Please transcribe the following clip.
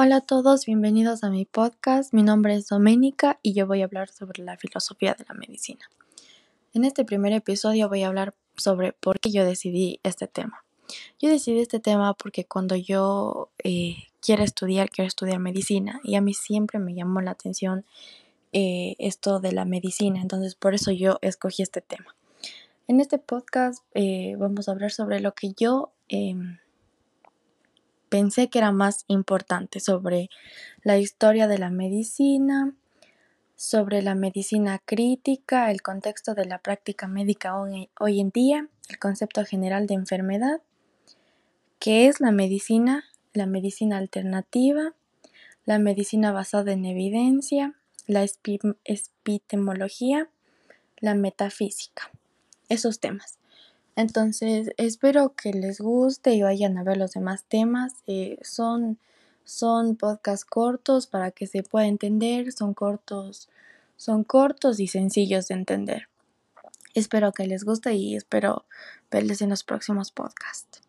Hola a todos, bienvenidos a mi podcast. Mi nombre es Doménica y yo voy a hablar sobre la filosofía de la medicina. En este primer episodio voy a hablar sobre por qué yo decidí este tema. Yo decidí este tema porque cuando yo eh, quiero estudiar, quiero estudiar medicina y a mí siempre me llamó la atención eh, esto de la medicina, entonces por eso yo escogí este tema. En este podcast eh, vamos a hablar sobre lo que yo em, pensé que era más importante sobre la historia de la medicina, sobre la medicina crítica, el contexto de la práctica médica hoy, en día, el concepto general de enfermedad, qué es la medicina, la medicina alternativa, la medicina basada en evidencia, la epistemología, la metafísica, esos temas. Entonces, espero que les guste y vayan a ver los demás temas. Eh, son, son podcasts cortos para que se pueda entender, son cortos, son cortos y sencillos de entender. Espero que les guste y espero verles en los próximos podcasts.